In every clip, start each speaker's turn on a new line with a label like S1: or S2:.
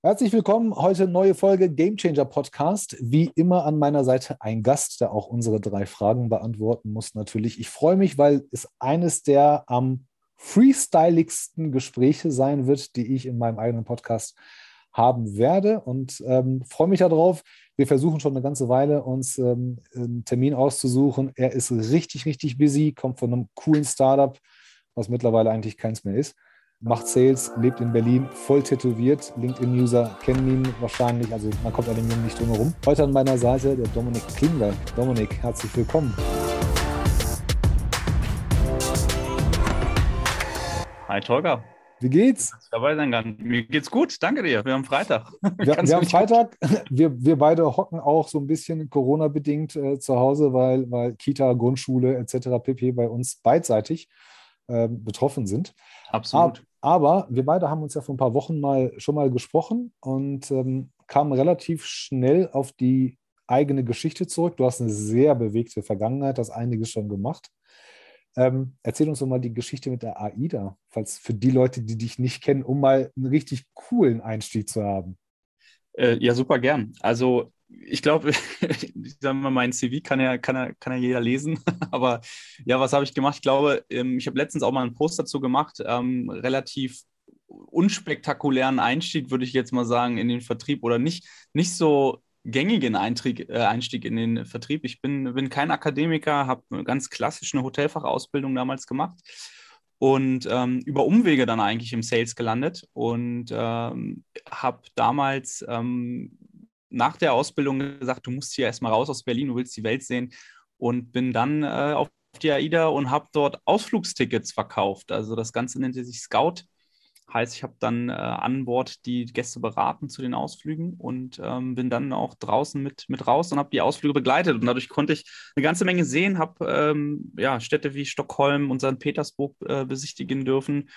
S1: Herzlich willkommen. Heute neue Folge Game Changer Podcast. Wie immer an meiner Seite ein Gast, der auch unsere drei Fragen beantworten muss. Natürlich. Ich freue mich, weil es eines der am freestyligsten Gespräche sein wird, die ich in meinem eigenen Podcast haben werde und ähm, freue mich darauf. Wir versuchen schon eine ganze Weile, uns ähm, einen Termin auszusuchen. Er ist richtig, richtig busy, kommt von einem coolen Startup, was mittlerweile eigentlich keins mehr ist macht Sales, lebt in Berlin, voll tätowiert. LinkedIn-User kennen ihn wahrscheinlich, also man kommt an dem Jungen nicht drum herum. Heute an meiner Seite der Dominik Klingberg. Dominik, herzlich willkommen.
S2: Hi Tolga.
S1: Wie geht's?
S2: Dabei sein kann. Mir geht's gut, danke dir. Wir haben Freitag.
S1: Wir, wir haben Freitag. Wir, wir beide hocken auch so ein bisschen Corona-bedingt äh, zu Hause, weil, weil Kita, Grundschule etc. pp. bei uns beidseitig äh, betroffen sind.
S2: Absolut.
S1: Aber wir beide haben uns ja vor ein paar Wochen mal schon mal gesprochen und ähm, kamen relativ schnell auf die eigene Geschichte zurück. Du hast eine sehr bewegte Vergangenheit, hast einiges schon gemacht. Ähm, erzähl uns doch mal die Geschichte mit der AIDA, falls für die Leute, die dich nicht kennen, um mal einen richtig coolen Einstieg zu haben.
S2: Äh, ja, super gern. Also ich glaube, ich sage mal, mein CV kann ja, kann, ja, kann ja jeder lesen. Aber ja, was habe ich gemacht? Ich glaube, ähm, ich habe letztens auch mal einen Post dazu gemacht, ähm, relativ unspektakulären Einstieg, würde ich jetzt mal sagen, in den Vertrieb oder nicht, nicht so gängigen Eintrieg, äh, Einstieg in den Vertrieb. Ich bin, bin kein Akademiker, habe ganz klassisch eine Hotelfachausbildung damals gemacht und ähm, über Umwege dann eigentlich im Sales gelandet und ähm, habe damals ähm, nach der Ausbildung gesagt, du musst hier erstmal raus aus Berlin, du willst die Welt sehen und bin dann äh, auf die AIDA und habe dort Ausflugstickets verkauft. Also das Ganze nennt sich Scout. Heißt, ich habe dann äh, an Bord die Gäste beraten zu den Ausflügen und ähm, bin dann auch draußen mit, mit raus und habe die Ausflüge begleitet. Und dadurch konnte ich eine ganze Menge sehen, habe ähm, ja, Städte wie Stockholm und St. Petersburg äh, besichtigen dürfen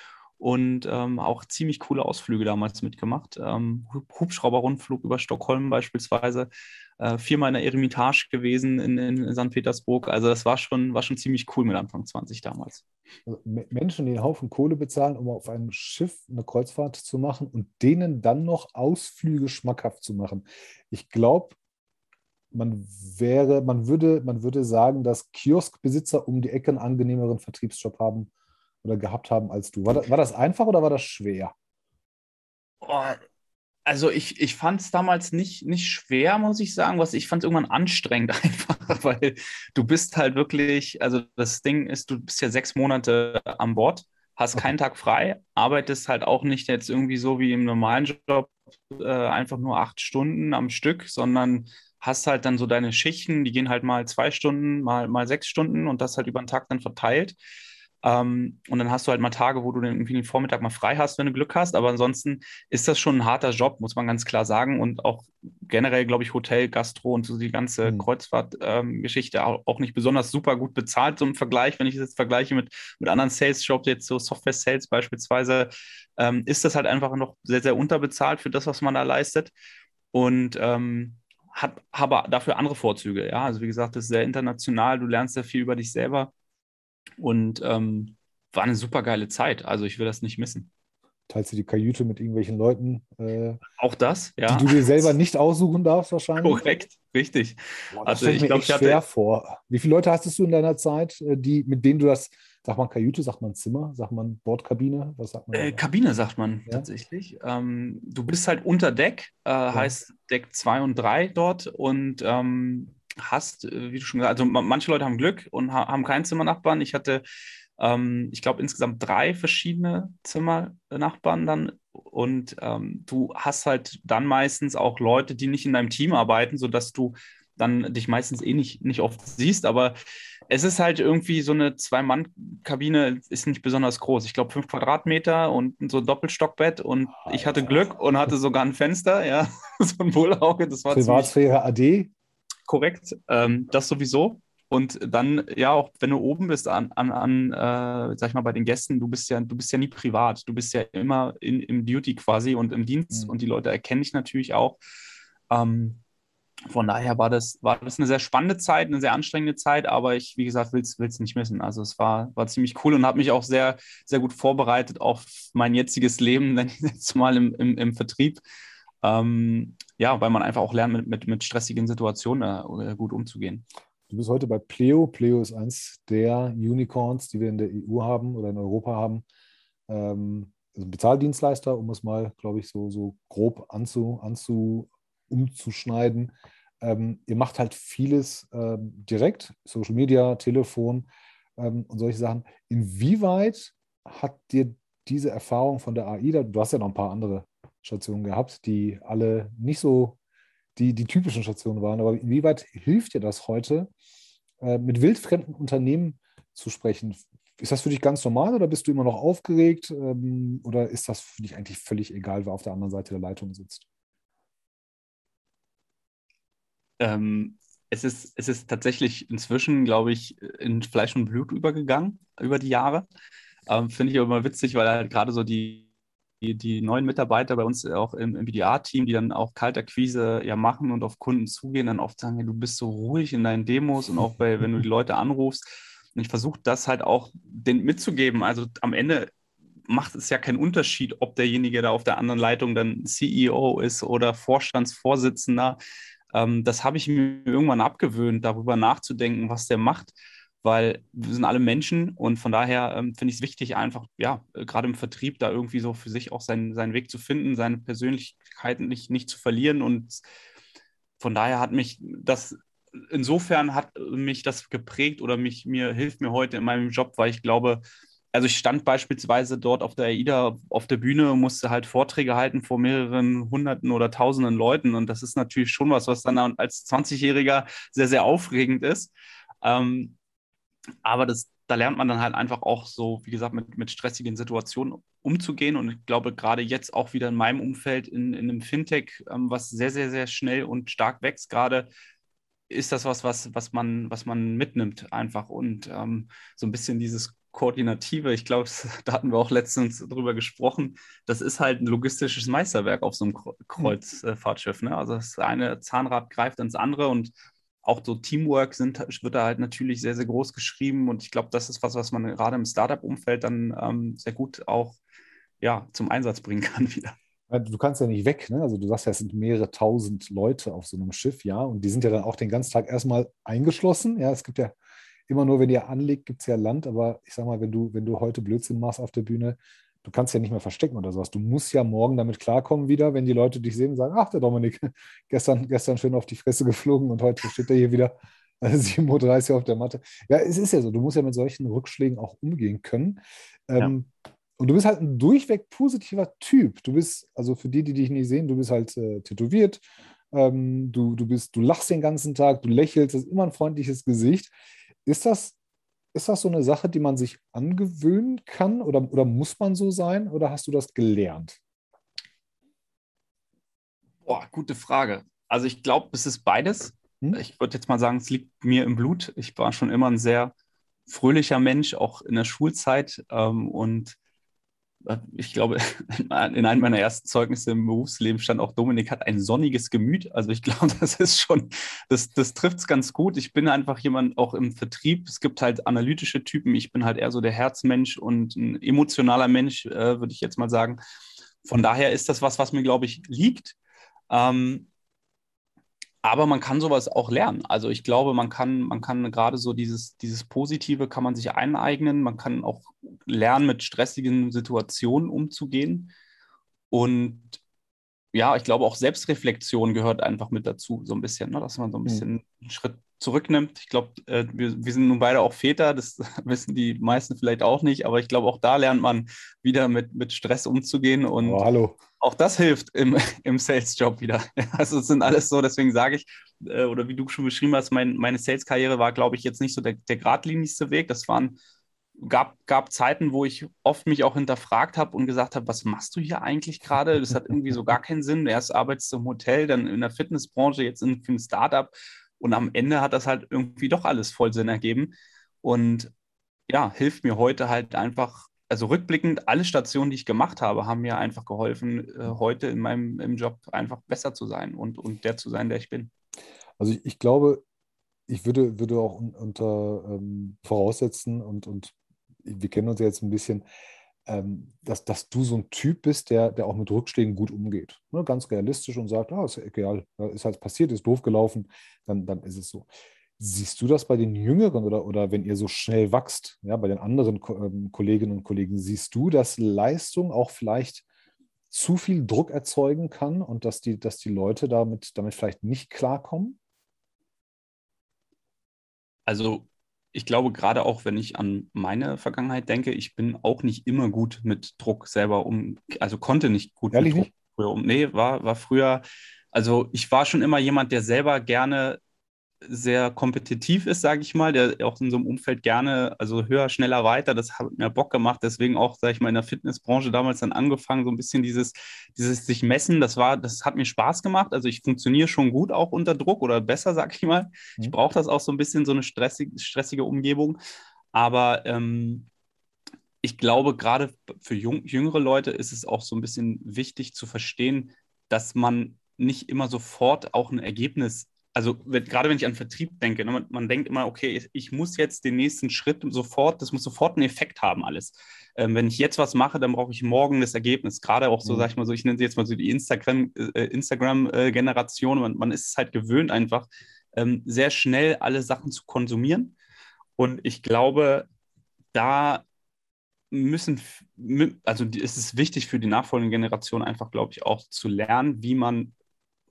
S2: und ähm, auch ziemlich coole Ausflüge damals mitgemacht. Ähm, Hubschrauberrundflug über Stockholm beispielsweise, äh, viermal in der Eremitage gewesen in, in, St. Petersburg. Also das war schon, war schon ziemlich cool mit Anfang 20 damals.
S1: Also Menschen, die einen Haufen Kohle bezahlen, um auf einem Schiff eine Kreuzfahrt zu machen und denen dann noch Ausflüge schmackhaft zu machen. Ich glaube, man wäre, man würde, man würde sagen, dass Kioskbesitzer um die Ecke einen angenehmeren Vertriebsjob haben oder gehabt haben als du. War das, war das einfach oder war das schwer?
S2: Also ich, ich fand es damals nicht, nicht schwer, muss ich sagen. Was ich fand es irgendwann anstrengend einfach, weil du bist halt wirklich, also das Ding ist, du bist ja sechs Monate an Bord, hast keinen Tag frei, arbeitest halt auch nicht jetzt irgendwie so wie im normalen Job äh, einfach nur acht Stunden am Stück, sondern hast halt dann so deine Schichten, die gehen halt mal zwei Stunden, mal, mal sechs Stunden und das halt über den Tag dann verteilt. Ähm, und dann hast du halt mal Tage, wo du dann irgendwie den Vormittag mal frei hast, wenn du Glück hast. Aber ansonsten ist das schon ein harter Job, muss man ganz klar sagen. Und auch generell, glaube ich, Hotel, Gastro und so die ganze mhm. Kreuzfahrt-Geschichte ähm, auch, auch, nicht besonders super gut bezahlt, so im Vergleich. Wenn ich das jetzt vergleiche mit, mit anderen Sales-Jobs, jetzt so Software-Sales beispielsweise, ähm, ist das halt einfach noch sehr, sehr unterbezahlt für das, was man da leistet. Und ähm, hat aber dafür andere Vorzüge. Ja, also wie gesagt, das ist sehr international. Du lernst sehr viel über dich selber und ähm, war eine super geile Zeit. Also ich will das nicht missen.
S1: Teilst du die Kajüte mit irgendwelchen Leuten?
S2: Äh, Auch das, ja.
S1: Die du dir selber nicht aussuchen darfst, wahrscheinlich.
S2: Korrekt, richtig.
S1: Boah, das also ich glaube, ich hatte schwer vor. Wie viele Leute hattest du in deiner Zeit, äh, die, mit denen du das, sagt man Kajüte, sagt man Zimmer, sagt man Bordkabine? Was sagt man?
S2: Äh, Kabine sagt man ja? tatsächlich. Ähm, du bist halt unter Deck, äh, ja. heißt Deck 2 und 3 dort und ähm, hast, äh, wie du schon gesagt hast, also manche Leute haben Glück und haben keinen Zimmernachbarn. Ich hatte, ähm, ich glaube, insgesamt drei verschiedene Zimmernachbarn dann. Und ähm, du hast halt dann meistens auch Leute, die nicht in deinem Team arbeiten, sodass du dann dich meistens eh nicht, nicht oft siehst. Aber es ist halt irgendwie so eine Zwei-Mann-Kabine, ist nicht besonders groß. Ich glaube, fünf Quadratmeter und so ein Doppelstockbett. Und ich hatte Glück und hatte sogar ein Fenster, ja, so ein Wohlauge. Das war
S1: Privatsphäre AD?
S2: Korrekt. Ähm, das sowieso. Und dann, ja, auch wenn du oben bist an, an, an äh, sag ich mal, bei den Gästen, du bist ja, du bist ja nie privat. Du bist ja immer in, im Duty quasi und im Dienst mhm. und die Leute erkennen dich natürlich auch. Ähm, von daher war das, war das eine sehr spannende Zeit, eine sehr anstrengende Zeit, aber ich, wie gesagt, will es nicht missen. Also es war, war ziemlich cool und habe mich auch sehr, sehr gut vorbereitet auf mein jetziges Leben, dann jetzt mal im, im, im Vertrieb. Ähm, ja, weil man einfach auch lernt, mit, mit, mit stressigen Situationen äh, gut umzugehen.
S1: Du bist heute bei Pleo. Pleo ist eins der Unicorns, die wir in der EU haben oder in Europa haben. Ähm, also ein Bezahldienstleister, um es mal, glaube ich, so, so grob anzu, anzu, umzuschneiden. Ähm, ihr macht halt vieles ähm, direkt, Social Media, Telefon ähm, und solche Sachen. Inwieweit hat dir diese Erfahrung von der AI, du hast ja noch ein paar andere Stationen gehabt, die alle nicht so die, die typischen Stationen waren, aber inwieweit hilft dir das heute, äh, mit wildfremden Unternehmen zu sprechen? Ist das für dich ganz normal oder bist du immer noch aufgeregt ähm, oder ist das für dich eigentlich völlig egal, wer auf der anderen Seite der Leitung sitzt?
S2: Ähm, es, ist, es ist tatsächlich inzwischen, glaube ich, in Fleisch und Blut übergegangen über die Jahre. Ähm, Finde ich aber immer witzig, weil halt gerade so die, die, neuen Mitarbeiter bei uns auch im, im BDA-Team, die dann auch Kaltakquise ja machen und auf Kunden zugehen, dann oft sagen, du bist so ruhig in deinen Demos und auch bei, wenn du die Leute anrufst und ich versuche das halt auch den mitzugeben. Also am Ende macht es ja keinen Unterschied, ob derjenige da auf der anderen Leitung dann CEO ist oder Vorstandsvorsitzender. Ähm, das habe ich mir irgendwann abgewöhnt, darüber nachzudenken, was der macht, weil wir sind alle Menschen und von daher ähm, finde ich es wichtig, einfach, ja, gerade im Vertrieb da irgendwie so für sich auch seinen, seinen Weg zu finden, seine Persönlichkeit nicht, nicht zu verlieren und von daher hat mich das insofern hat mich das geprägt oder mich, mir hilft mir heute in meinem Job, weil ich glaube, also ich stand beispielsweise dort auf der AIDA auf der Bühne und musste halt Vorträge halten vor mehreren hunderten oder tausenden Leuten. Und das ist natürlich schon was, was dann als 20-Jähriger sehr, sehr aufregend ist. Ähm, aber das, da lernt man dann halt einfach auch so, wie gesagt, mit, mit stressigen Situationen umzugehen. Und ich glaube, gerade jetzt auch wieder in meinem Umfeld, in, in einem Fintech, ähm, was sehr, sehr, sehr schnell und stark wächst, gerade ist das was, was, was, man, was man mitnimmt einfach und ähm, so ein bisschen dieses Koordinative, ich glaube, da hatten wir auch letztens drüber gesprochen, das ist halt ein logistisches Meisterwerk auf so einem Kreuzfahrtschiff. Ne? Also das eine Zahnrad greift ins andere und auch so Teamwork sind, wird da halt natürlich sehr, sehr groß geschrieben und ich glaube, das ist was, was man gerade im Startup-Umfeld dann ähm, sehr gut auch ja, zum Einsatz bringen kann wieder.
S1: Du kannst ja nicht weg, ne? Also du sagst ja, es sind mehrere tausend Leute auf so einem Schiff, ja, und die sind ja dann auch den ganzen Tag erstmal eingeschlossen. Ja, es gibt ja immer nur, wenn ihr anlegt, gibt es ja Land, aber ich sag mal, wenn du, wenn du heute Blödsinn machst auf der Bühne, du kannst ja nicht mehr verstecken oder sowas. Du musst ja morgen damit klarkommen wieder, wenn die Leute dich sehen und sagen, ach, der Dominik, gestern, gestern schön auf die Fresse geflogen und heute steht er hier wieder 7.30 Uhr auf der Matte. Ja, es ist ja so, du musst ja mit solchen Rückschlägen auch umgehen können. Ähm, ja. Und du bist halt ein durchweg positiver Typ. Du bist, also für die, die dich nicht sehen, du bist halt äh, tätowiert. Ähm, du, du, bist, du lachst den ganzen Tag, du lächelst, das ist immer ein freundliches Gesicht. Ist das, ist das so eine Sache, die man sich angewöhnen kann oder, oder muss man so sein oder hast du das gelernt?
S2: Boah, gute Frage. Also ich glaube, es ist beides. Hm? Ich würde jetzt mal sagen, es liegt mir im Blut. Ich war schon immer ein sehr fröhlicher Mensch, auch in der Schulzeit. Ähm, und ich glaube, in einem meiner ersten Zeugnisse im Berufsleben stand auch, Dominik hat ein sonniges Gemüt. Also ich glaube, das ist schon, das, das trifft es ganz gut. Ich bin einfach jemand auch im Vertrieb. Es gibt halt analytische Typen. Ich bin halt eher so der Herzmensch und ein emotionaler Mensch, äh, würde ich jetzt mal sagen. Von daher ist das was, was mir, glaube ich, liegt. Ähm, aber man kann sowas auch lernen. Also ich glaube, man kann, man kann gerade so dieses, dieses Positive kann man sich eineignen. Man kann auch lernen, mit stressigen Situationen umzugehen. Und ja, ich glaube auch Selbstreflexion gehört einfach mit dazu, so ein bisschen, ne? dass man so ein mhm. bisschen mhm. einen Schritt zurücknimmt. Ich glaube, äh, wir, wir sind nun beide auch Väter, das wissen die meisten vielleicht auch nicht, aber ich glaube, auch da lernt man wieder mit, mit Stress umzugehen und
S1: oh, hallo.
S2: auch das hilft im, im Sales-Job wieder. Also es sind alles so, deswegen sage ich, äh, oder wie du schon beschrieben hast, mein, meine Sales-Karriere war, glaube ich, jetzt nicht so der, der geradlinigste Weg. Das waren gab, gab Zeiten, wo ich oft mich auch hinterfragt habe und gesagt habe, was machst du hier eigentlich gerade? Das hat irgendwie so gar keinen Sinn. Erst arbeitest du im Hotel, dann in der Fitnessbranche, jetzt in, für ein Startup und am Ende hat das halt irgendwie doch alles voll Sinn ergeben. Und ja, hilft mir heute halt einfach, also rückblickend, alle Stationen, die ich gemacht habe, haben mir einfach geholfen, äh, heute in meinem im Job einfach besser zu sein und, und der zu sein, der ich bin.
S1: Also ich, ich glaube, ich würde, würde auch unter ähm, voraussetzen und, und wir kennen uns ja jetzt ein bisschen, ähm, dass, dass du so ein Typ bist, der, der auch mit Rückschlägen gut umgeht. Ne? Ganz realistisch und sagt, ah, ist egal, ist halt passiert, ist doof gelaufen, dann, dann ist es so. Siehst du das bei den Jüngeren oder, oder wenn ihr so schnell wächst, ja, bei den anderen ähm, Kolleginnen und Kollegen, siehst du, dass Leistung auch vielleicht zu viel Druck erzeugen kann und dass die, dass die Leute damit, damit vielleicht nicht klarkommen?
S2: Also ich glaube, gerade auch wenn ich an meine Vergangenheit denke, ich bin auch nicht immer gut mit Druck selber um, also konnte nicht gut
S1: Ehrlich
S2: mit Druck früher um. Nee, war, war früher, also ich war schon immer jemand, der selber gerne sehr kompetitiv ist, sage ich mal, der auch in so einem Umfeld gerne, also höher, schneller, weiter, das hat mir Bock gemacht. Deswegen auch, sage ich mal, in der Fitnessbranche damals dann angefangen, so ein bisschen dieses, dieses sich messen, das war, das hat mir Spaß gemacht. Also ich funktioniere schon gut auch unter Druck oder besser, sage ich mal. Ich mhm. brauche das auch so ein bisschen, so eine stressige, stressige Umgebung. Aber ähm, ich glaube, gerade für jung, jüngere Leute ist es auch so ein bisschen wichtig zu verstehen, dass man nicht immer sofort auch ein Ergebnis also gerade wenn ich an Vertrieb denke, ne, man, man, denkt immer, okay, ich, ich, muss jetzt den nächsten Schritt sofort, das muss sofort einen Effekt haben, alles. Ähm, wenn ich jetzt was mache, dann brauche ich morgen das Ergebnis. Gerade auch so, mhm. sag ich mal so, ich nenne sie jetzt mal so die Instagram-Generation, äh, Instagram, man, man, ist es halt gewöhnt, einfach ähm, sehr schnell alle Sachen zu konsumieren. Und ich glaube, da müssen, also ist es wichtig für die nachfolgende Generation einfach, glaube ich, auch zu lernen, wie man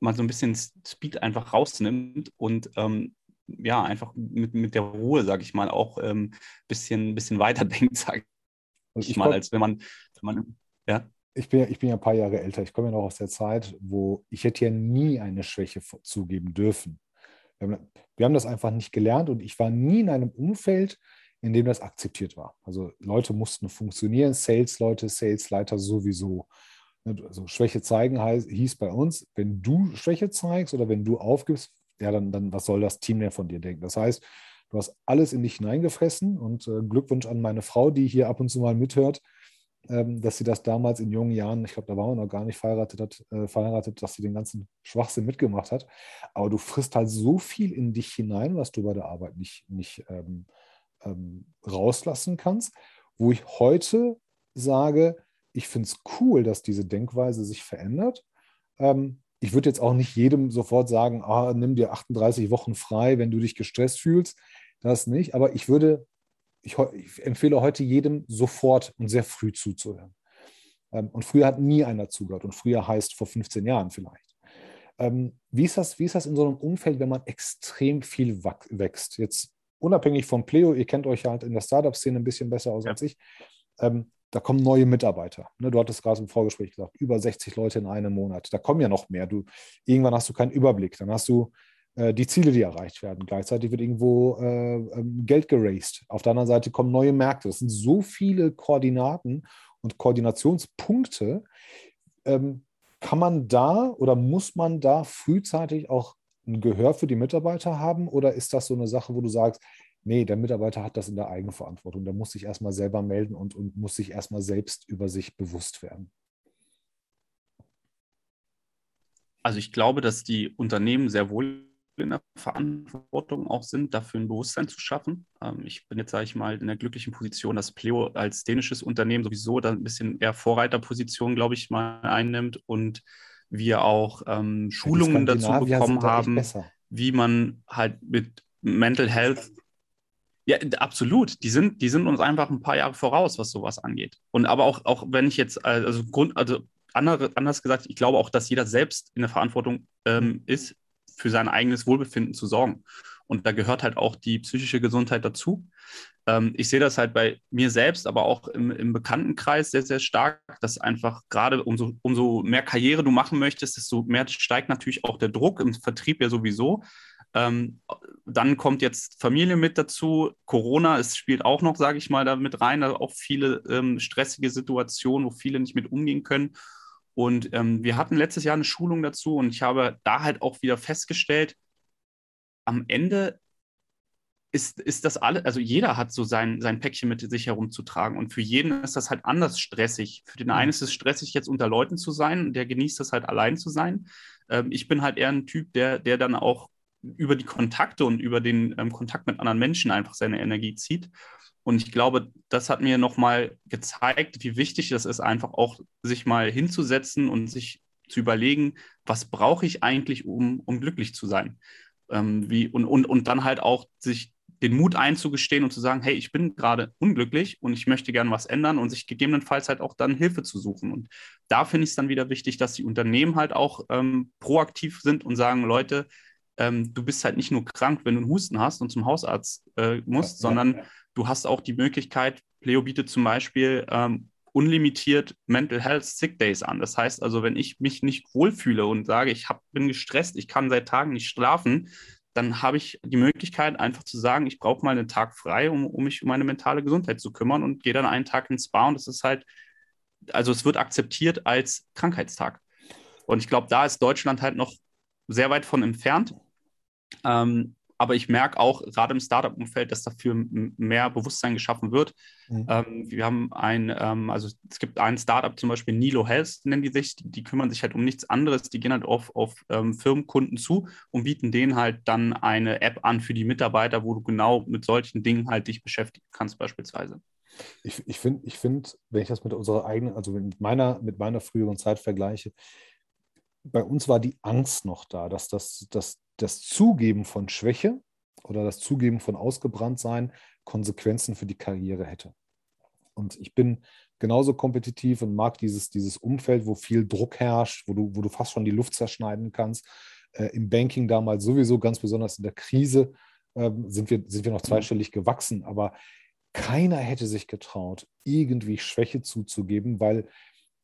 S2: mal so ein bisschen Speed einfach rausnimmt und ähm, ja, einfach mit, mit der Ruhe, sage ich mal, auch ein ähm, bisschen, bisschen weiterdenkt, sage ich, ich mal, als wenn man, wenn man ja.
S1: Ich bin, ja, ich bin ja ein paar Jahre älter. Ich komme ja noch aus der Zeit, wo ich hätte ja nie eine Schwäche zugeben dürfen. Wir haben, wir haben das einfach nicht gelernt und ich war nie in einem Umfeld, in dem das akzeptiert war. Also Leute mussten funktionieren, Sales-Leute, Sales-Leiter sowieso. Also Schwäche zeigen heißt, hieß bei uns, wenn du Schwäche zeigst oder wenn du aufgibst, ja, dann, dann was soll das Team denn von dir denken? Das heißt, du hast alles in dich hineingefressen und äh, Glückwunsch an meine Frau, die hier ab und zu mal mithört, ähm, dass sie das damals in jungen Jahren, ich glaube, da waren wir noch gar nicht verheiratet, hat, äh, verheiratet, dass sie den ganzen Schwachsinn mitgemacht hat. Aber du frisst halt so viel in dich hinein, was du bei der Arbeit nicht, nicht ähm, ähm, rauslassen kannst, wo ich heute sage, ich finde es cool, dass diese Denkweise sich verändert. Ähm, ich würde jetzt auch nicht jedem sofort sagen, ah, nimm dir 38 Wochen frei, wenn du dich gestresst fühlst. Das nicht. Aber ich würde, ich, ich empfehle heute jedem sofort und sehr früh zuzuhören. Ähm, und früher hat nie einer zugehört. Und früher heißt vor 15 Jahren vielleicht. Ähm, wie, ist das, wie ist das in so einem Umfeld, wenn man extrem viel wächst? Jetzt unabhängig vom Pleo, ihr kennt euch halt in der Startup-Szene ein bisschen besser aus ja. als ich. Ähm, da kommen neue Mitarbeiter. Ne, du hattest gerade im Vorgespräch gesagt, über 60 Leute in einem Monat. Da kommen ja noch mehr. Du, irgendwann hast du keinen Überblick. Dann hast du äh, die Ziele, die erreicht werden. Gleichzeitig wird irgendwo äh, ähm, Geld geraced. Auf der anderen Seite kommen neue Märkte. Das sind so viele Koordinaten und Koordinationspunkte. Ähm, kann man da oder muss man da frühzeitig auch ein Gehör für die Mitarbeiter haben? Oder ist das so eine Sache, wo du sagst, Nee, der Mitarbeiter hat das in der Eigenverantwortung. Der muss sich erstmal selber melden und, und muss sich erstmal selbst über sich bewusst werden.
S2: Also ich glaube, dass die Unternehmen sehr wohl in der Verantwortung auch sind, dafür ein Bewusstsein zu schaffen. Ähm, ich bin jetzt, sage ich mal, in der glücklichen Position, dass Pleo als dänisches Unternehmen sowieso da ein bisschen eher Vorreiterposition, glaube ich, mal einnimmt und wir auch ähm, Schulungen dazu bekommen haben, wie man halt mit Mental Health ja, absolut. Die sind, die sind uns einfach ein paar Jahre voraus, was sowas angeht. Und aber auch, auch wenn ich jetzt, also Grund, also andere, anders gesagt, ich glaube auch, dass jeder selbst in der Verantwortung ähm, ist, für sein eigenes Wohlbefinden zu sorgen. Und da gehört halt auch die psychische Gesundheit dazu. Ähm, ich sehe das halt bei mir selbst, aber auch im, im Bekanntenkreis sehr, sehr stark, dass einfach gerade umso, umso mehr Karriere du machen möchtest, desto mehr steigt natürlich auch der Druck im Vertrieb ja sowieso. Ähm, dann kommt jetzt Familie mit dazu. Corona, es spielt auch noch, sage ich mal, da mit rein. Da auch viele ähm, stressige Situationen, wo viele nicht mit umgehen können. Und ähm, wir hatten letztes Jahr eine Schulung dazu und ich habe da halt auch wieder festgestellt, am Ende ist, ist das alle, also jeder hat so sein, sein Päckchen mit sich herumzutragen und für jeden ist das halt anders stressig. Für den mhm. einen ist es stressig, jetzt unter Leuten zu sein, der genießt es halt allein zu sein. Ähm, ich bin halt eher ein Typ, der, der dann auch über die Kontakte und über den ähm, Kontakt mit anderen Menschen einfach seine Energie zieht. Und ich glaube, das hat mir nochmal gezeigt, wie wichtig das ist, einfach auch sich mal hinzusetzen und sich zu überlegen, was brauche ich eigentlich, um, um glücklich zu sein. Ähm, wie, und, und, und dann halt auch sich den Mut einzugestehen und zu sagen, hey, ich bin gerade unglücklich und ich möchte gerne was ändern und sich gegebenenfalls halt auch dann Hilfe zu suchen. Und da finde ich es dann wieder wichtig, dass die Unternehmen halt auch ähm, proaktiv sind und sagen, Leute, ähm, du bist halt nicht nur krank, wenn du einen Husten hast und zum Hausarzt äh, musst, ja, sondern ja. du hast auch die Möglichkeit, Pleo bietet zum Beispiel ähm, unlimitiert Mental Health Sick Days an. Das heißt also, wenn ich mich nicht wohlfühle und sage, ich hab, bin gestresst, ich kann seit Tagen nicht schlafen, dann habe ich die Möglichkeit, einfach zu sagen, ich brauche mal einen Tag frei, um, um mich um meine mentale Gesundheit zu kümmern und gehe dann einen Tag ins Spa und das ist halt, also es wird akzeptiert als Krankheitstag. Und ich glaube, da ist Deutschland halt noch sehr weit von entfernt. Ähm, aber ich merke auch gerade im Startup-Umfeld, dass dafür mehr Bewusstsein geschaffen wird. Mhm. Ähm, wir haben ein, ähm, also es gibt ein Startup zum Beispiel, Nilo Health nennen die sich, die, die kümmern sich halt um nichts anderes, die gehen halt auf, auf ähm, Firmenkunden zu und bieten denen halt dann eine App an für die Mitarbeiter, wo du genau mit solchen Dingen halt dich beschäftigen kannst beispielsweise.
S1: Ich, ich finde, ich find, wenn ich das mit unserer eigenen, also mit meiner, mit meiner früheren Zeit vergleiche, bei uns war die Angst noch da, dass das, dass das Zugeben von Schwäche oder das Zugeben von Ausgebranntsein Konsequenzen für die Karriere hätte. Und ich bin genauso kompetitiv und mag dieses, dieses Umfeld, wo viel Druck herrscht, wo du, wo du fast schon die Luft zerschneiden kannst. Äh, Im Banking damals sowieso, ganz besonders in der Krise, äh, sind, wir, sind wir noch zweistellig gewachsen. Aber keiner hätte sich getraut, irgendwie Schwäche zuzugeben, weil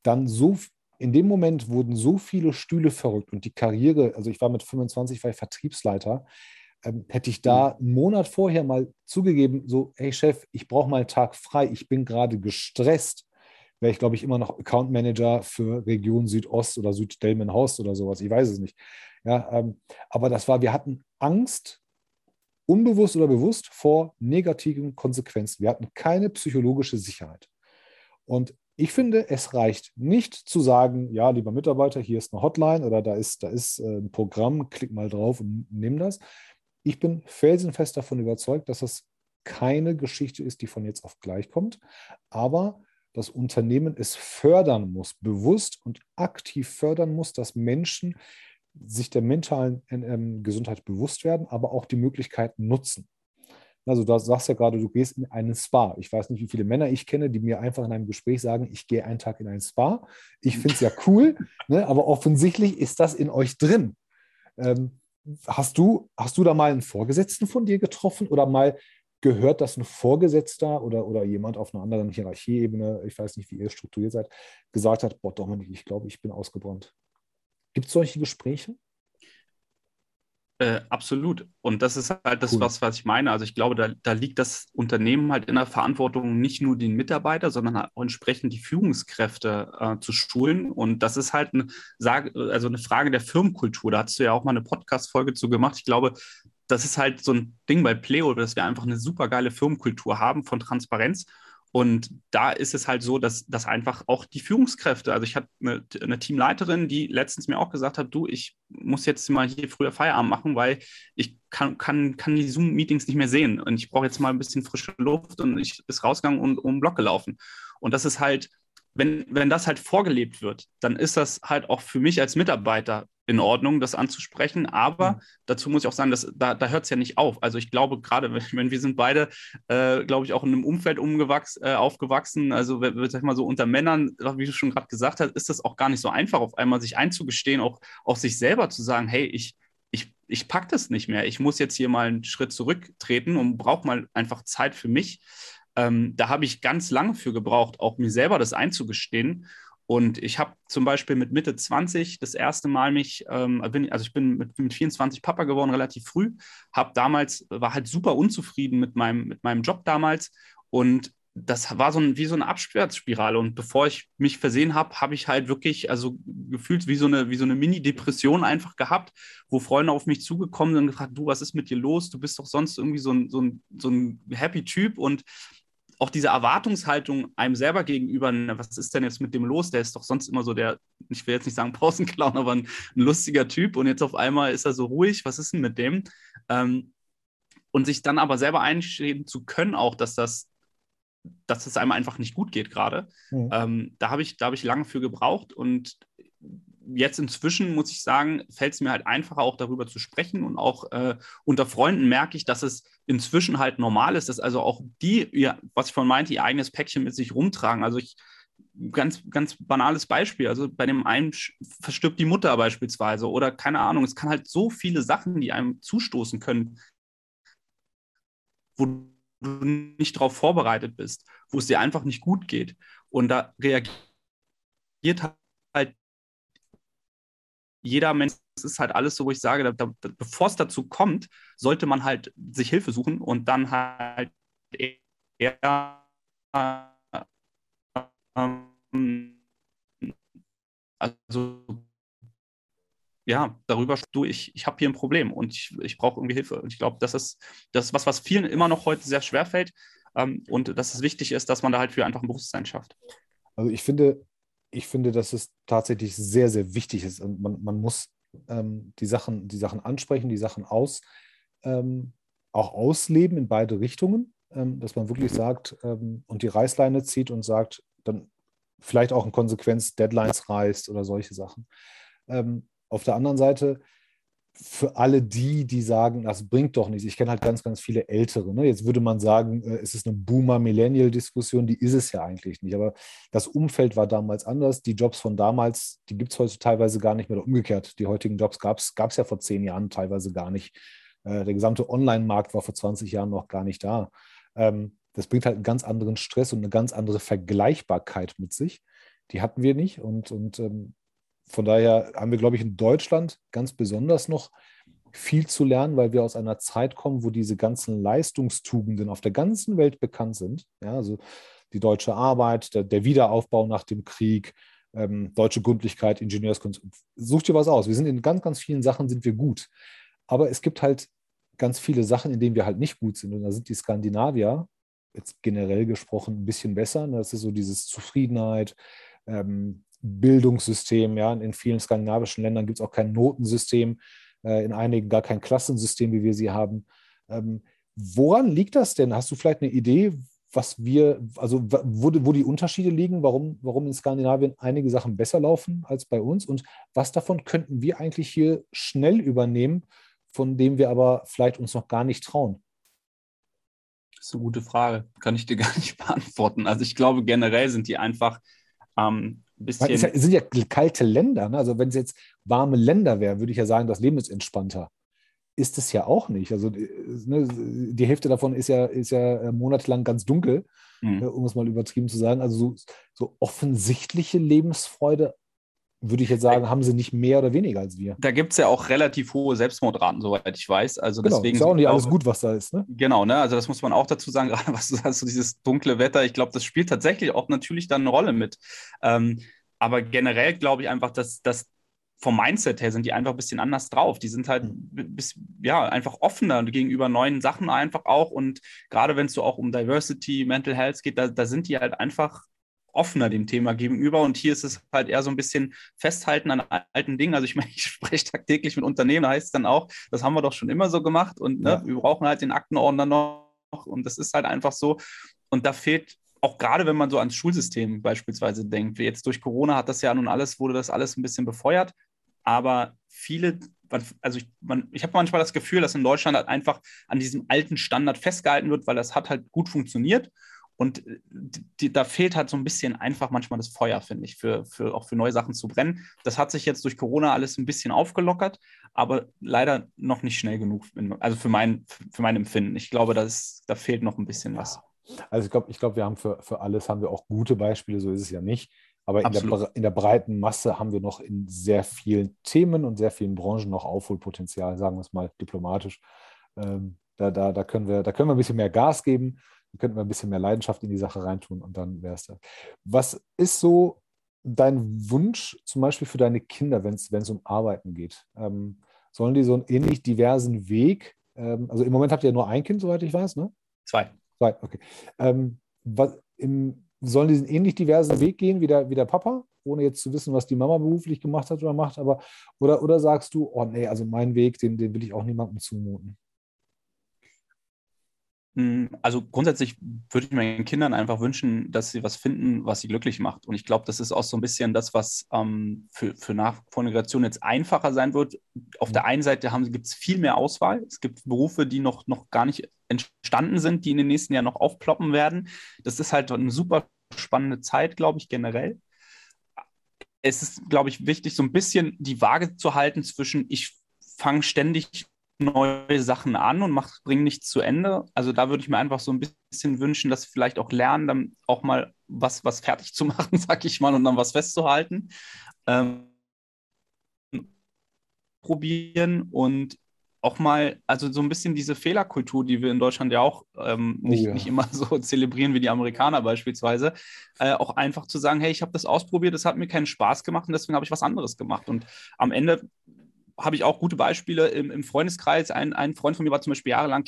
S1: dann so in dem Moment wurden so viele Stühle verrückt und die Karriere, also ich war mit 25, war ich Vertriebsleiter, ähm, hätte ich da mhm. einen Monat vorher mal zugegeben, so, hey Chef, ich brauche mal einen Tag frei, ich bin gerade gestresst, wäre ich, glaube ich, immer noch Account Manager für Region Südost oder Süddelmenhorst oder sowas, ich weiß es nicht. Ja, ähm, aber das war, wir hatten Angst, unbewusst oder bewusst, vor negativen Konsequenzen. Wir hatten keine psychologische Sicherheit. Und ich finde, es reicht nicht zu sagen, ja, lieber Mitarbeiter, hier ist eine Hotline oder da ist, da ist äh, ein Programm, klick mal drauf und nimm das. Ich bin felsenfest davon überzeugt, dass das keine Geschichte ist, die von jetzt auf gleich kommt, aber das Unternehmen es fördern muss, bewusst und aktiv fördern muss, dass Menschen sich der mentalen ähm, Gesundheit bewusst werden, aber auch die Möglichkeiten nutzen. Also du sagst ja gerade, du gehst in einen Spa. Ich weiß nicht, wie viele Männer ich kenne, die mir einfach in einem Gespräch sagen, ich gehe einen Tag in einen Spa. Ich finde es ja cool, ne? aber offensichtlich ist das in euch drin. Ähm, hast, du, hast du da mal einen Vorgesetzten von dir getroffen oder mal gehört, dass ein Vorgesetzter oder, oder jemand auf einer anderen Hierarchieebene, ich weiß nicht, wie ihr strukturiert seid, gesagt hat, boah, Dominik, ich glaube, ich bin ausgebrannt. Gibt es solche Gespräche?
S2: Äh, absolut. Und das ist halt das, cool. was, was ich meine. Also ich glaube, da, da liegt das Unternehmen halt in der Verantwortung, nicht nur den Mitarbeiter, sondern auch entsprechend die Führungskräfte äh, zu schulen. Und das ist halt eine, also eine Frage der Firmenkultur. Da hast du ja auch mal eine Podcast-Folge zu gemacht. Ich glaube, das ist halt so ein Ding bei Pleo, dass wir einfach eine super geile Firmenkultur haben von Transparenz und da ist es halt so, dass, dass einfach auch die Führungskräfte, also ich hatte eine, eine, Teamleiterin, die letztens mir auch gesagt hat, du, ich muss jetzt mal hier früher Feierabend machen, weil ich kann, kann, kann die Zoom-Meetings nicht mehr sehen und ich brauche jetzt mal ein bisschen frische Luft und ich ist rausgegangen und um den Block gelaufen. Und das ist halt, wenn, wenn das halt vorgelebt wird, dann ist das halt auch für mich als Mitarbeiter in Ordnung, das anzusprechen. Aber mhm. dazu muss ich auch sagen, dass, da, da hört es ja nicht auf. Also ich glaube, gerade wenn wir sind beide, äh, glaube ich, auch in einem Umfeld umgewachs, äh, aufgewachsen, also sag ich mal so unter Männern, wie du schon gerade gesagt hast, ist das auch gar nicht so einfach, auf einmal sich einzugestehen, auch, auch sich selber zu sagen, hey, ich, ich, ich packe das nicht mehr. Ich muss jetzt hier mal einen Schritt zurücktreten und brauche mal einfach Zeit für mich. Ähm, da habe ich ganz lange für gebraucht, auch mir selber das einzugestehen. Und ich habe zum Beispiel mit Mitte 20 das erste Mal mich, ähm, bin, also ich bin mit, mit 24 Papa geworden, relativ früh, habe damals, war halt super unzufrieden mit meinem, mit meinem Job damals und das war so ein, wie so eine Abwärtsspirale. Und bevor ich mich versehen habe, habe ich halt wirklich, also gefühlt wie so eine, wie so eine Mini-Depression einfach gehabt, wo Freunde auf mich zugekommen sind und gefragt, du, was ist mit dir los? Du bist doch sonst irgendwie so ein, so ein, so ein happy Typ und auch diese Erwartungshaltung einem selber gegenüber, was ist denn jetzt mit dem los? Der ist doch sonst immer so der, ich will jetzt nicht sagen Pausenclown, aber ein, ein lustiger Typ und jetzt auf einmal ist er so ruhig, was ist denn mit dem? Ähm, und sich dann aber selber einstehen zu können, auch, dass das dass es einem einfach nicht gut geht gerade. Mhm. Ähm, da habe ich, hab ich lange für gebraucht und jetzt inzwischen, muss ich sagen, fällt es mir halt einfacher, auch darüber zu sprechen. Und auch äh, unter Freunden merke ich, dass es inzwischen halt normal ist, dass also auch die, ja, was ich vorhin meinte, ihr eigenes Päckchen mit sich rumtragen. Also ich, ganz, ganz banales Beispiel. Also bei dem einen verstirbt die Mutter beispielsweise oder keine Ahnung. Es kann halt so viele Sachen, die einem zustoßen können, wo du nicht darauf vorbereitet bist, wo es dir einfach nicht gut geht. Und da reagiert halt jeder Mensch, es ist halt alles so, wo ich sage, da, da, bevor es dazu kommt, sollte man halt sich Hilfe suchen und dann halt eher ähm, also ja, darüber du, ich, ich habe hier ein Problem und ich, ich brauche irgendwie Hilfe. Und ich glaube, das ist das was, was vielen immer noch heute sehr schwer fällt ähm, und dass es wichtig ist, dass man da halt für einfach ein Bewusstsein schafft.
S1: Also ich finde, ich finde, dass es tatsächlich sehr, sehr wichtig ist. Und man, man muss ähm, die, Sachen, die Sachen ansprechen, die Sachen aus, ähm, auch ausleben in beide Richtungen, ähm, dass man wirklich sagt ähm, und die Reißleine zieht und sagt, dann vielleicht auch in Konsequenz Deadlines reißt oder solche Sachen. Ähm, auf der anderen Seite, für alle die, die sagen, das bringt doch nichts. Ich kenne halt ganz, ganz viele Ältere. Ne? Jetzt würde man sagen, äh, es ist eine Boomer-Millennial-Diskussion, die ist es ja eigentlich nicht. Aber das Umfeld war damals anders. Die Jobs von damals, die gibt es heute teilweise gar nicht mehr oder umgekehrt. Die heutigen Jobs gab es ja vor zehn Jahren teilweise gar nicht. Äh, der gesamte Online-Markt war vor 20 Jahren noch gar nicht da. Ähm, das bringt halt einen ganz anderen Stress und eine ganz andere Vergleichbarkeit mit sich. Die hatten wir nicht. Und, und ähm, von daher haben wir, glaube ich, in Deutschland ganz besonders noch viel zu lernen, weil wir aus einer Zeit kommen, wo diese ganzen Leistungstugenden auf der ganzen Welt bekannt sind. Ja, also die deutsche Arbeit, der, der Wiederaufbau nach dem Krieg, ähm, deutsche Gründlichkeit, Ingenieurskunst. Such dir was aus. Wir sind in ganz, ganz vielen Sachen sind wir gut. Aber es gibt halt ganz viele Sachen, in denen wir halt nicht gut sind. Und da sind die Skandinavier, jetzt generell gesprochen, ein bisschen besser. Das ist so dieses Zufriedenheit, ähm, Bildungssystem. Ja, in vielen skandinavischen Ländern gibt es auch kein Notensystem, äh, in einigen gar kein Klassensystem, wie wir sie haben. Ähm, woran liegt das denn? Hast du vielleicht eine Idee, was wir, also wo, wo die Unterschiede liegen, warum, warum in Skandinavien einige Sachen besser laufen als bei uns und was davon könnten wir eigentlich hier schnell übernehmen, von dem wir aber vielleicht uns noch gar nicht trauen?
S2: Das ist eine gute Frage. Kann ich dir gar nicht beantworten. Also ich glaube, generell sind die einfach ähm, bisschen.
S1: Es sind ja kalte Länder. Ne? Also wenn es jetzt warme Länder wären, würde ich ja sagen, das Leben ist entspannter. Ist es ja auch nicht. Also äh, ne, die Hälfte davon ist ja, ist ja äh, monatelang ganz dunkel, mhm. Äh, um es mal übertrieben zu sagen. Also so, so offensichtliche Lebensfreude würde ich jetzt sagen, haben sie nicht mehr oder weniger als wir.
S2: Da gibt es ja auch relativ hohe Selbstmordraten, soweit ich weiß. Also
S1: genau,
S2: deswegen
S1: ist auch nicht alles gut, was da ist. Ne?
S2: Genau, ne? also das muss man auch dazu sagen, gerade was du sagst, so dieses dunkle Wetter, ich glaube, das spielt tatsächlich auch natürlich dann eine Rolle mit. Ähm, aber generell glaube ich einfach, dass, dass vom Mindset her sind die einfach ein bisschen anders drauf. Die sind halt mhm. bis, ja, einfach offener gegenüber neuen Sachen einfach auch. Und gerade wenn es so auch um Diversity, Mental Health geht, da, da sind die halt einfach offener dem Thema gegenüber. Und hier ist es halt eher so ein bisschen Festhalten an alten Dingen. Also ich meine, ich spreche tagtäglich mit Unternehmen, da heißt es dann auch, das haben wir doch schon immer so gemacht und ne, ja. wir brauchen halt den Aktenordner noch. Und das ist halt einfach so. Und da fehlt auch gerade, wenn man so ans Schulsystem beispielsweise denkt, jetzt durch Corona hat das ja nun alles, wurde das alles ein bisschen befeuert. Aber viele, also ich, ich habe manchmal das Gefühl, dass in Deutschland halt einfach an diesem alten Standard festgehalten wird, weil das hat halt gut funktioniert. Und äh, die, da fehlt halt so ein bisschen einfach manchmal das Feuer, finde ich, für, für, auch für neue Sachen zu brennen. Das hat sich jetzt durch Corona alles ein bisschen aufgelockert, aber leider noch nicht schnell genug, also für mein, für mein Empfinden. Ich glaube, das, da fehlt noch ein bisschen was.
S1: Also ich glaube, ich glaub, wir haben für, für alles haben wir auch gute Beispiele, so ist es ja nicht. Aber in der, in der, breiten Masse haben wir noch in sehr vielen Themen und sehr vielen Branchen noch Aufholpotenzial, sagen wir es mal diplomatisch. Ähm, da, da, da, können wir, da können wir ein bisschen mehr Gas geben könnten wir ein bisschen mehr Leidenschaft in die Sache reintun und dann wäre es das. Was ist so dein Wunsch zum Beispiel für deine Kinder, wenn es um Arbeiten geht? Ähm, sollen die so einen ähnlich diversen Weg, ähm, also im Moment habt ihr ja nur ein Kind, soweit ich weiß, ne?
S2: Zwei.
S1: Zwei, okay. Ähm, was, im, sollen die einen ähnlich diversen Weg gehen wie der, wie der Papa, ohne jetzt zu wissen, was die Mama beruflich gemacht hat oder macht, aber oder, oder sagst du, oh nee, also mein Weg, den, den will ich auch niemandem zumuten?
S2: Mm, also grundsätzlich würde ich meinen Kindern einfach wünschen, dass sie was finden, was sie glücklich macht. Und ich glaube, das ist auch so ein bisschen das, was ähm, für, für nachfolgende jetzt einfacher sein wird. Auf der einen Seite gibt es viel mehr Auswahl. Es gibt Berufe, die noch, noch gar nicht entstanden sind, die in den nächsten Jahren noch aufploppen werden. Das ist halt eine super spannende Zeit, glaube ich, generell. Es ist, glaube ich, wichtig, so ein bisschen die Waage zu halten zwischen, ich fange ständig neue Sachen an und bringe nichts zu Ende. Also da würde ich mir einfach so ein bisschen wünschen, dass vielleicht auch lernen, dann auch mal was, was fertig zu machen, sag ich mal, und dann was festzuhalten. Ähm, probieren und auch mal, also so ein bisschen diese Fehlerkultur, die wir in Deutschland ja auch ähm, nicht, oh ja. nicht immer so zelebrieren wie die Amerikaner beispielsweise, äh, auch einfach zu sagen, hey, ich habe das ausprobiert, das hat mir keinen Spaß gemacht und deswegen habe ich was anderes gemacht. Und am Ende habe ich auch gute Beispiele im, im Freundeskreis. Ein, ein Freund von mir war zum Beispiel jahrelang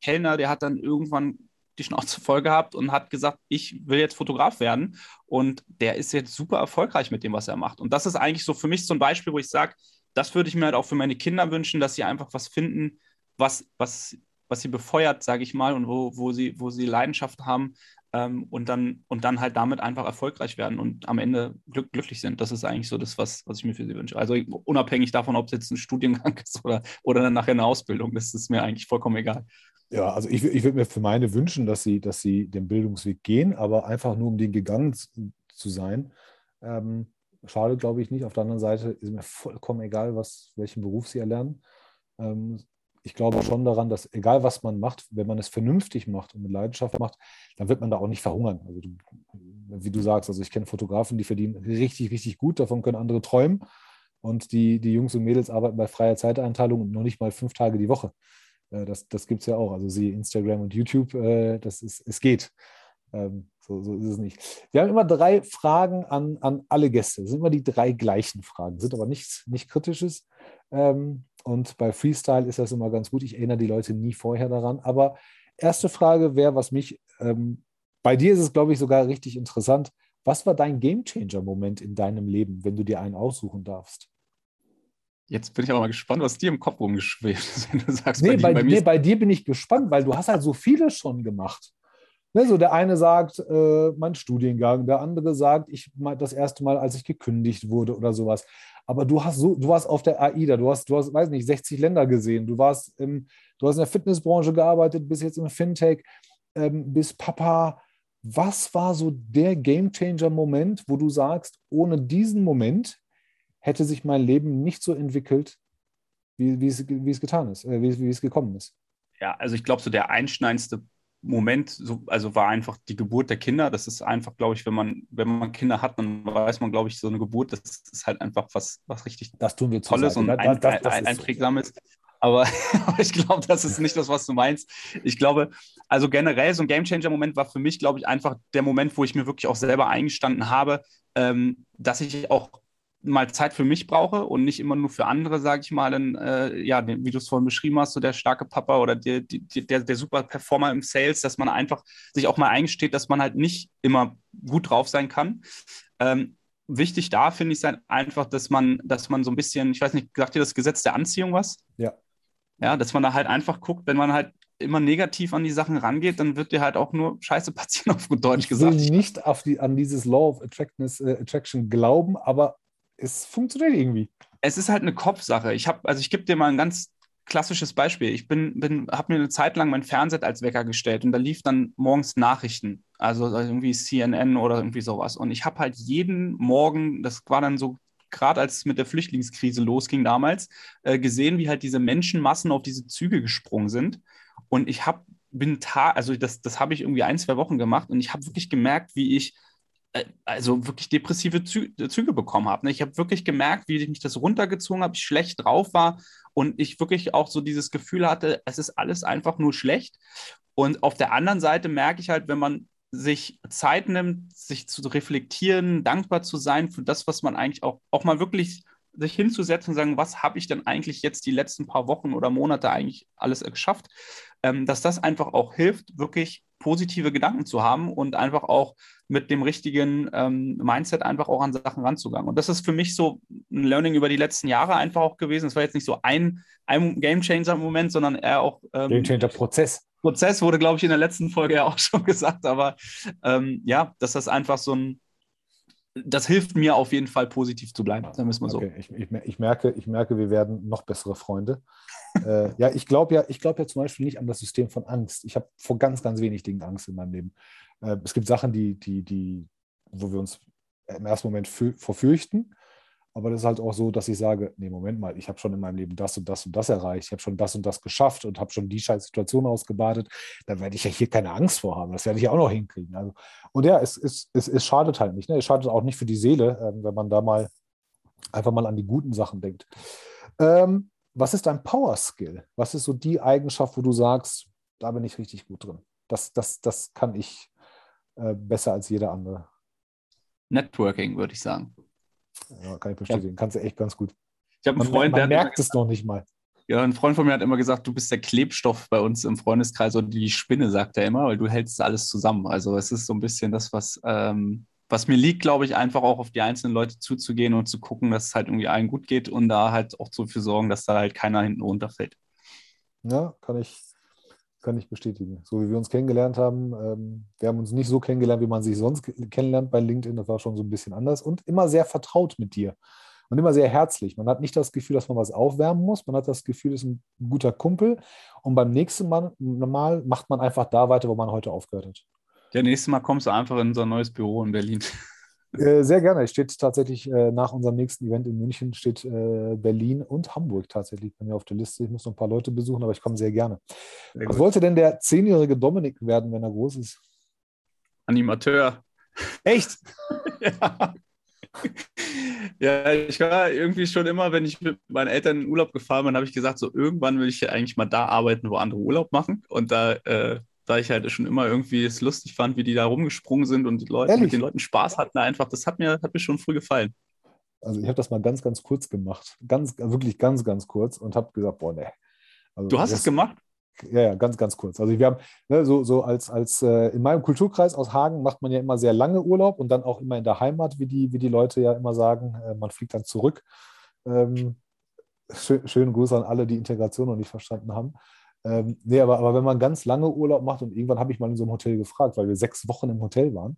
S2: Kellner, der hat dann irgendwann die Schnauze voll gehabt und hat gesagt, ich will jetzt Fotograf werden. Und der ist jetzt super erfolgreich mit dem, was er macht. Und das ist eigentlich so für mich so ein Beispiel, wo ich sage, das würde ich mir halt auch für meine Kinder wünschen, dass sie einfach was finden, was, was, was sie befeuert, sage ich mal, und wo, wo, sie, wo sie Leidenschaft haben, ähm, und, dann, und dann halt damit einfach erfolgreich werden und am Ende glück, glücklich sind. Das ist eigentlich so das, was, was ich mir für sie wünsche. Also unabhängig davon, ob es jetzt ein Studiengang ist oder, oder dann nachher eine Ausbildung, das ist mir eigentlich vollkommen egal.
S1: Ja, also ich, ich würde mir für meine wünschen, dass sie, dass sie den Bildungsweg gehen, aber einfach nur um den gegangen zu sein. Ähm, schade, glaube ich, nicht. Auf der anderen Seite ist mir vollkommen egal, was, welchen Beruf sie erlernen. Ähm, ich glaube schon daran, dass egal was man macht, wenn man es vernünftig macht und mit Leidenschaft macht, dann wird man da auch nicht verhungern. Also du, wie du sagst, also ich kenne Fotografen, die verdienen richtig, richtig gut, davon können andere träumen. Und die, die Jungs und Mädels arbeiten bei freier Zeiteinteilung noch nicht mal fünf Tage die Woche. Äh, das, das gibt es ja auch. Also sie Instagram und YouTube, äh, das ist, es geht. Ähm, so, so, ist es nicht. Wir haben immer drei Fragen an, an alle Gäste. Das sind immer die drei gleichen Fragen, sind aber nichts nicht Kritisches. Ähm, und bei Freestyle ist das immer ganz gut. Ich erinnere die Leute nie vorher daran. Aber erste Frage wäre, was mich, ähm, bei dir ist es, glaube ich, sogar richtig interessant. Was war dein Gamechanger-Moment in deinem Leben, wenn du dir einen aussuchen darfst?
S2: Jetzt bin ich aber mal gespannt, was dir im Kopf rumgeschwebt ist,
S1: wenn du sagst, nee, bei, bei, nee, bei dir bin ich gespannt, weil du hast halt so viele schon gemacht. Ne, so der eine sagt, äh, mein Studiengang, der andere sagt, ich das erste Mal, als ich gekündigt wurde oder sowas. Aber du hast so, du warst auf der AIDA, du hast, du hast, weiß nicht, 60 Länder gesehen, du warst im, du hast in der Fitnessbranche gearbeitet, bist jetzt im Fintech, ähm, bist Papa. Was war so der Gamechanger-Moment, wo du sagst, ohne diesen Moment hätte sich mein Leben nicht so entwickelt, wie, wie, es, wie es getan ist, äh, wie, wie es gekommen ist?
S2: Ja, also ich glaube, so der einschneidendste Moment, so, also war einfach die Geburt der Kinder. Das ist einfach, glaube ich, wenn man, wenn man Kinder hat, dann weiß man, glaube ich, so eine Geburt, das ist halt einfach was, was richtig
S1: das tun wir
S2: Tolles und ein, das, das ein, einprägsames. So. Aber, aber ich glaube, das ist nicht das, was du meinst. Ich glaube, also generell so ein Gamechanger-Moment war für mich, glaube ich, einfach der Moment, wo ich mir wirklich auch selber eingestanden habe, ähm, dass ich auch mal Zeit für mich brauche und nicht immer nur für andere, sage ich mal, dann, äh, ja, wie du es vorhin beschrieben hast, so der starke Papa oder der, der, der super Performer im Sales, dass man einfach sich auch mal eingesteht, dass man halt nicht immer gut drauf sein kann. Ähm, wichtig da finde ich es halt einfach, dass man, dass man so ein bisschen, ich weiß nicht, sagt dir das Gesetz der Anziehung was?
S1: Ja.
S2: Ja, dass man da halt einfach guckt, wenn man halt immer negativ an die Sachen rangeht, dann wird dir halt auch nur Scheiße passieren, auf gut Deutsch gesagt.
S1: Ich will nicht auf die, an dieses Law of äh, Attraction glauben, aber es funktioniert irgendwie.
S2: Es ist halt eine Kopfsache. Ich habe, also ich gebe dir mal ein ganz klassisches Beispiel. Ich bin, bin habe mir eine Zeit lang mein Fernseher als Wecker gestellt und da lief dann morgens Nachrichten, also irgendwie CNN oder irgendwie sowas. Und ich habe halt jeden Morgen, das war dann so gerade als es mit der Flüchtlingskrise losging damals, äh, gesehen, wie halt diese Menschenmassen auf diese Züge gesprungen sind. Und ich habe bin Tag, also das, das habe ich irgendwie ein, zwei Wochen gemacht und ich habe wirklich gemerkt, wie ich also wirklich depressive Zü Züge bekommen habe. Ne? Ich habe wirklich gemerkt, wie ich mich das runtergezogen habe, ich schlecht drauf war und ich wirklich auch so dieses Gefühl hatte, es ist alles einfach nur schlecht. Und auf der anderen Seite merke ich halt, wenn man sich Zeit nimmt, sich zu reflektieren, dankbar zu sein für das, was man eigentlich auch, auch mal wirklich sich hinzusetzen und sagen, was habe ich denn eigentlich jetzt die letzten paar Wochen oder Monate eigentlich alles geschafft, ähm, dass das einfach auch hilft, wirklich positive Gedanken zu haben und einfach auch mit dem richtigen ähm, Mindset einfach auch an Sachen ranzugangen. Und das ist für mich so ein Learning über die letzten Jahre einfach auch gewesen. Es war jetzt nicht so ein, ein Game Changer Moment, sondern eher auch
S1: ähm, Game Changer Prozess.
S2: Prozess wurde, glaube ich, in der letzten Folge ja auch schon gesagt, aber ähm, ja, dass das einfach so ein, das hilft mir auf jeden Fall positiv zu bleiben, sagen wir es so.
S1: Ich, ich, ich, merke, ich merke, wir werden noch bessere Freunde. äh, ja, ich glaube ja, ich ja zum Beispiel nicht an das System von Angst. Ich habe vor ganz, ganz wenig Dingen Angst in meinem Leben. Äh, es gibt Sachen, die, die, die, wo wir uns im ersten Moment verfürchten. Aber das ist halt auch so, dass ich sage, nee, Moment mal, ich habe schon in meinem Leben das und das und das erreicht, ich habe schon das und das geschafft und habe schon die scheiß Situation ausgebadet, da werde ich ja hier keine Angst vor haben. Das werde ich ja auch noch hinkriegen. Also, und ja, es, es, es, es schadet halt nicht. Ne? Es schadet auch nicht für die Seele, ähm, wenn man da mal einfach mal an die guten Sachen denkt. Ähm, was ist dein Power Skill? Was ist so die Eigenschaft, wo du sagst, da bin ich richtig gut drin? Das, das, das kann ich äh, besser als jeder andere.
S2: Networking, würde ich sagen.
S1: Ja, kann ich bestätigen. Ja. Kannst du echt ganz gut.
S2: Ich habe einen Freund,
S1: man, man der merkt es noch nicht mal.
S2: Ja, ein Freund von mir hat immer gesagt, du bist der Klebstoff bei uns im Freundeskreis oder die Spinne, sagt er immer, weil du hältst alles zusammen. Also es ist so ein bisschen das, was, ähm, was mir liegt, glaube ich, einfach auch auf die einzelnen Leute zuzugehen und zu gucken, dass es halt irgendwie allen gut geht und da halt auch dafür sorgen, dass da halt keiner hinten runterfällt.
S1: Ja, kann ich, kann ich bestätigen. So wie wir uns kennengelernt haben, ähm, wir haben uns nicht so kennengelernt, wie man sich sonst kennenlernt bei LinkedIn. Das war schon so ein bisschen anders und immer sehr vertraut mit dir und immer sehr herzlich. Man hat nicht das Gefühl, dass man was aufwärmen muss. Man hat das Gefühl, ist ein guter Kumpel. Und beim nächsten Mal, Mal macht man einfach da weiter, wo man heute aufgehört hat.
S2: Der nächste Mal kommst du einfach in unser neues Büro in Berlin.
S1: Äh, sehr gerne. Es steht tatsächlich äh, nach unserem nächsten Event in München steht äh, Berlin und Hamburg tatsächlich bei mir auf der Liste. Ich muss noch ein paar Leute besuchen, aber ich komme sehr gerne. Sehr Was wollte denn der zehnjährige Dominik werden, wenn er groß ist?
S2: Animateur.
S1: Echt?
S2: ja. ja, ich war irgendwie schon immer, wenn ich mit meinen Eltern in Urlaub gefahren bin, habe ich gesagt, so irgendwann will ich eigentlich mal da arbeiten, wo andere Urlaub machen. Und da äh, da ich halt schon immer irgendwie es lustig fand, wie die da rumgesprungen sind und die Leute mit den Leuten Spaß hatten einfach. Das hat mir, hat mir schon früh gefallen.
S1: Also ich habe das mal ganz, ganz kurz gemacht. Ganz, wirklich ganz, ganz kurz und habe gesagt, boah, ne.
S2: Also du hast es gemacht?
S1: Ja, ja, ganz, ganz kurz. Also wir haben ne, so, so als, als äh, in meinem Kulturkreis aus Hagen macht man ja immer sehr lange Urlaub und dann auch immer in der Heimat, wie die, wie die Leute ja immer sagen. Äh, man fliegt dann zurück. Ähm, schön, schönen Gruß an alle, die Integration noch nicht verstanden haben. Ähm, nee, aber, aber wenn man ganz lange Urlaub macht und irgendwann habe ich mal in so einem Hotel gefragt, weil wir sechs Wochen im Hotel waren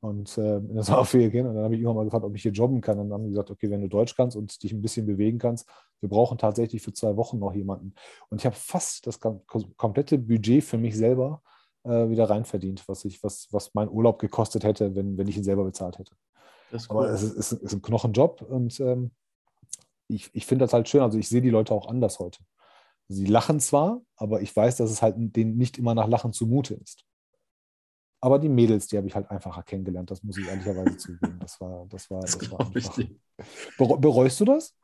S1: und äh, in der Sommerferien und dann habe ich irgendwann mal gefragt, ob ich hier jobben kann. Und dann haben die gesagt, okay, wenn du Deutsch kannst und dich ein bisschen bewegen kannst, wir brauchen tatsächlich für zwei Wochen noch jemanden. Und ich habe fast das komplette Budget für mich selber äh, wieder reinverdient, was, ich, was, was mein Urlaub gekostet hätte, wenn, wenn ich ihn selber bezahlt hätte. Cool. Aber es ist, ist, ist, ein Knochenjob und ähm, ich, ich finde das halt schön. Also ich sehe die Leute auch anders heute. Sie lachen zwar, aber ich weiß, dass es halt denen nicht immer nach Lachen zumute ist. Aber die Mädels, die habe ich halt einfacher kennengelernt, das muss ich ehrlicherweise zugeben. Das war, das war, das, das war einfach. Bereust du das?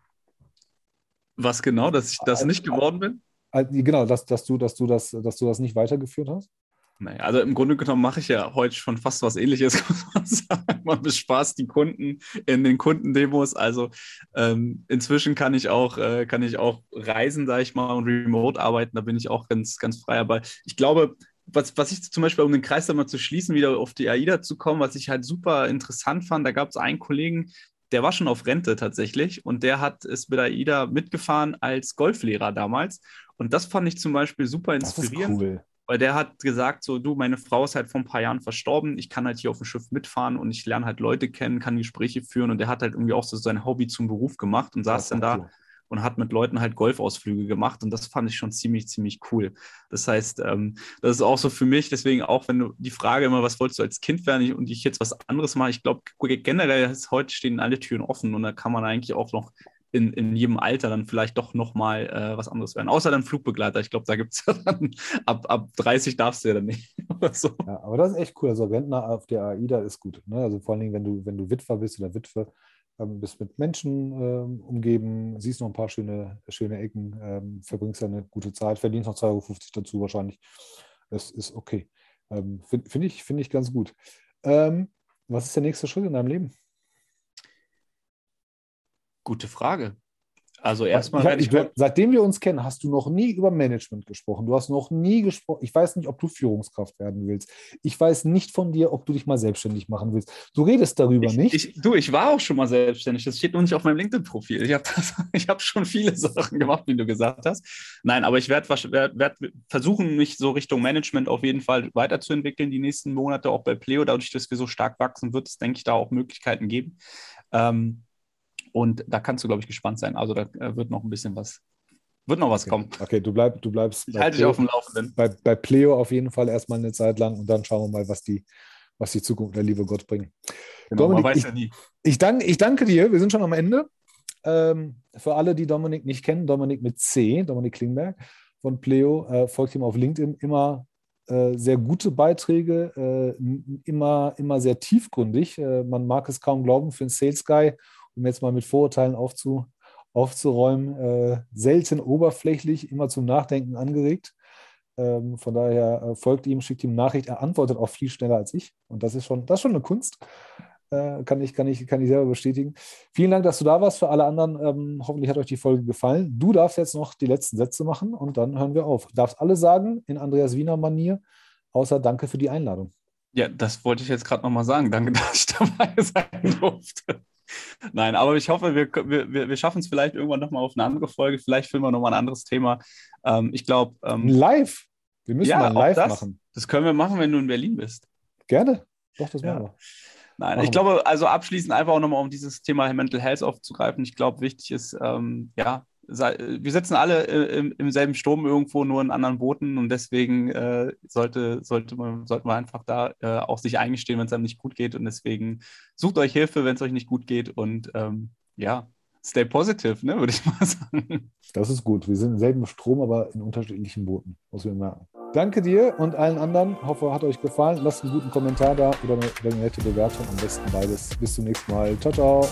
S2: Was genau, dass ich das nicht geworden bin?
S1: Genau, dass, dass, du, dass, du das, dass du das nicht weitergeführt hast?
S2: Naja, also im Grunde genommen mache ich ja heute schon fast was ähnliches, muss man sagen. Man bespaßt die Kunden in den Kundendemos. Also ähm, inzwischen kann ich auch, äh, kann ich auch reisen, sage ich mal, und remote arbeiten. Da bin ich auch ganz, ganz frei. Aber ich glaube, was, was ich zum Beispiel, um den Kreis einmal zu schließen, wieder auf die AIDA zu kommen, was ich halt super interessant fand, da gab es einen Kollegen, der war schon auf Rente tatsächlich und der hat es mit AIDA mitgefahren als Golflehrer damals. Und das fand ich zum Beispiel super inspirierend. Das ist cool. Weil der hat gesagt, so, du, meine Frau ist halt vor ein paar Jahren verstorben, ich kann halt hier auf dem Schiff mitfahren und ich lerne halt Leute kennen, kann Gespräche führen. Und der hat halt irgendwie auch so sein Hobby zum Beruf gemacht und saß dann da cool. und hat mit Leuten halt Golfausflüge gemacht. Und das fand ich schon ziemlich, ziemlich cool. Das heißt, ähm, das ist auch so für mich, deswegen auch, wenn du die Frage immer, was wolltest du als Kind werden? Und ich jetzt was anderes mache, ich glaube, generell ist heute stehen alle Türen offen und da kann man eigentlich auch noch in, in jedem Alter dann vielleicht doch nochmal äh, was anderes werden. Außer dann Flugbegleiter. Ich glaube, da gibt es ja dann, ab, ab 30 darfst du ja dann nicht.
S1: so. Ja, aber das ist echt cool. Also Rentner auf der AIDA ist gut. Ne? Also vor allen Dingen, wenn du, wenn du Witwer bist oder Witwe, ähm, bist mit Menschen ähm, umgeben, siehst noch ein paar schöne, schöne Ecken, ähm, verbringst eine gute Zeit, verdienst noch 2,50 Euro dazu wahrscheinlich. Das ist okay. Ähm, Finde find ich, find ich ganz gut. Ähm, was ist der nächste Schritt in deinem Leben?
S2: Gute Frage. Also erstmal
S1: ich, ich, ich, Seitdem wir uns kennen, hast du noch nie über Management gesprochen. Du hast noch nie gesprochen. Ich weiß nicht, ob du Führungskraft werden willst. Ich weiß nicht von dir, ob du dich mal selbstständig machen willst. Du redest darüber
S2: ich,
S1: nicht.
S2: Ich, du, ich war auch schon mal selbstständig. Das steht nur nicht auf meinem LinkedIn-Profil. Ich habe hab schon viele Sachen gemacht, wie du gesagt hast. Nein, aber ich werde werd, werd versuchen, mich so Richtung Management auf jeden Fall weiterzuentwickeln die nächsten Monate, auch bei Pleo. Dadurch, dass wir so stark wachsen, wird es, denke ich, da auch Möglichkeiten geben. Ähm, und da kannst du, glaube ich, gespannt sein. Also da äh, wird noch ein bisschen was, wird noch was
S1: okay.
S2: kommen.
S1: Okay, du, bleib, du bleibst.
S2: Ich halte dich auf dem Laufenden.
S1: Bei, bei Pleo auf jeden Fall erstmal eine Zeit lang und dann schauen wir mal, was die, was die Zukunft der liebe Gott bringt.
S2: Genau, Dominik, man weiß ich, ja nie.
S1: Ich, danke, ich danke dir. Wir sind schon am Ende. Ähm, für alle, die Dominik nicht kennen, Dominik mit C, Dominik Klingberg von Pleo, äh, folgt ihm auf LinkedIn immer äh, sehr gute Beiträge, äh, immer, immer sehr tiefgründig. Man mag es kaum glauben für einen Sales Guy um jetzt mal mit Vorurteilen aufzu, aufzuräumen, äh, selten oberflächlich, immer zum Nachdenken angeregt. Ähm, von daher äh, folgt ihm, schickt ihm Nachricht, er antwortet auch viel schneller als ich. Und das ist schon, das ist schon eine Kunst. Äh, kann, ich, kann, ich, kann ich selber bestätigen. Vielen Dank, dass du da warst. Für alle anderen, ähm, hoffentlich hat euch die Folge gefallen. Du darfst jetzt noch die letzten Sätze machen und dann hören wir auf. Du darfst alle sagen in Andreas Wiener Manier, außer danke für die Einladung.
S2: Ja, das wollte ich jetzt gerade nochmal sagen. Danke, dass ich dabei sein durfte. Nein, aber ich hoffe, wir, wir, wir schaffen es vielleicht irgendwann nochmal auf eine andere Folge. Vielleicht filmen wir nochmal ein anderes Thema. Ähm, ich glaube. Ähm,
S1: live. Wir müssen ja, mal live
S2: das,
S1: machen.
S2: Das können wir machen, wenn du in Berlin bist.
S1: Gerne. Doch, das
S2: ja.
S1: machen wir.
S2: Nein, machen ich glaube, also abschließend einfach auch nochmal, um dieses Thema Mental Health aufzugreifen. Ich glaube, wichtig ist, ähm, ja, wir sitzen alle äh, im, im, selben Sturm irgendwo, nur in anderen Booten und deswegen äh, sollte, sollte man, sollten wir einfach da äh, auch sich eingestehen, wenn es einem nicht gut geht und deswegen sucht euch Hilfe, wenn es euch nicht gut geht und ähm, ja, stay positive, ne, würde ich mal sagen.
S1: Das ist gut. Wir sind im selben Strom, aber in unterschiedlichen Booten, muss man merken. Danke dir und allen anderen. Hoffe, hat euch gefallen. Lasst einen guten Kommentar da oder eine, eine nette Bewertung. Am besten beides. Bis zum nächsten Mal. Ciao, ciao.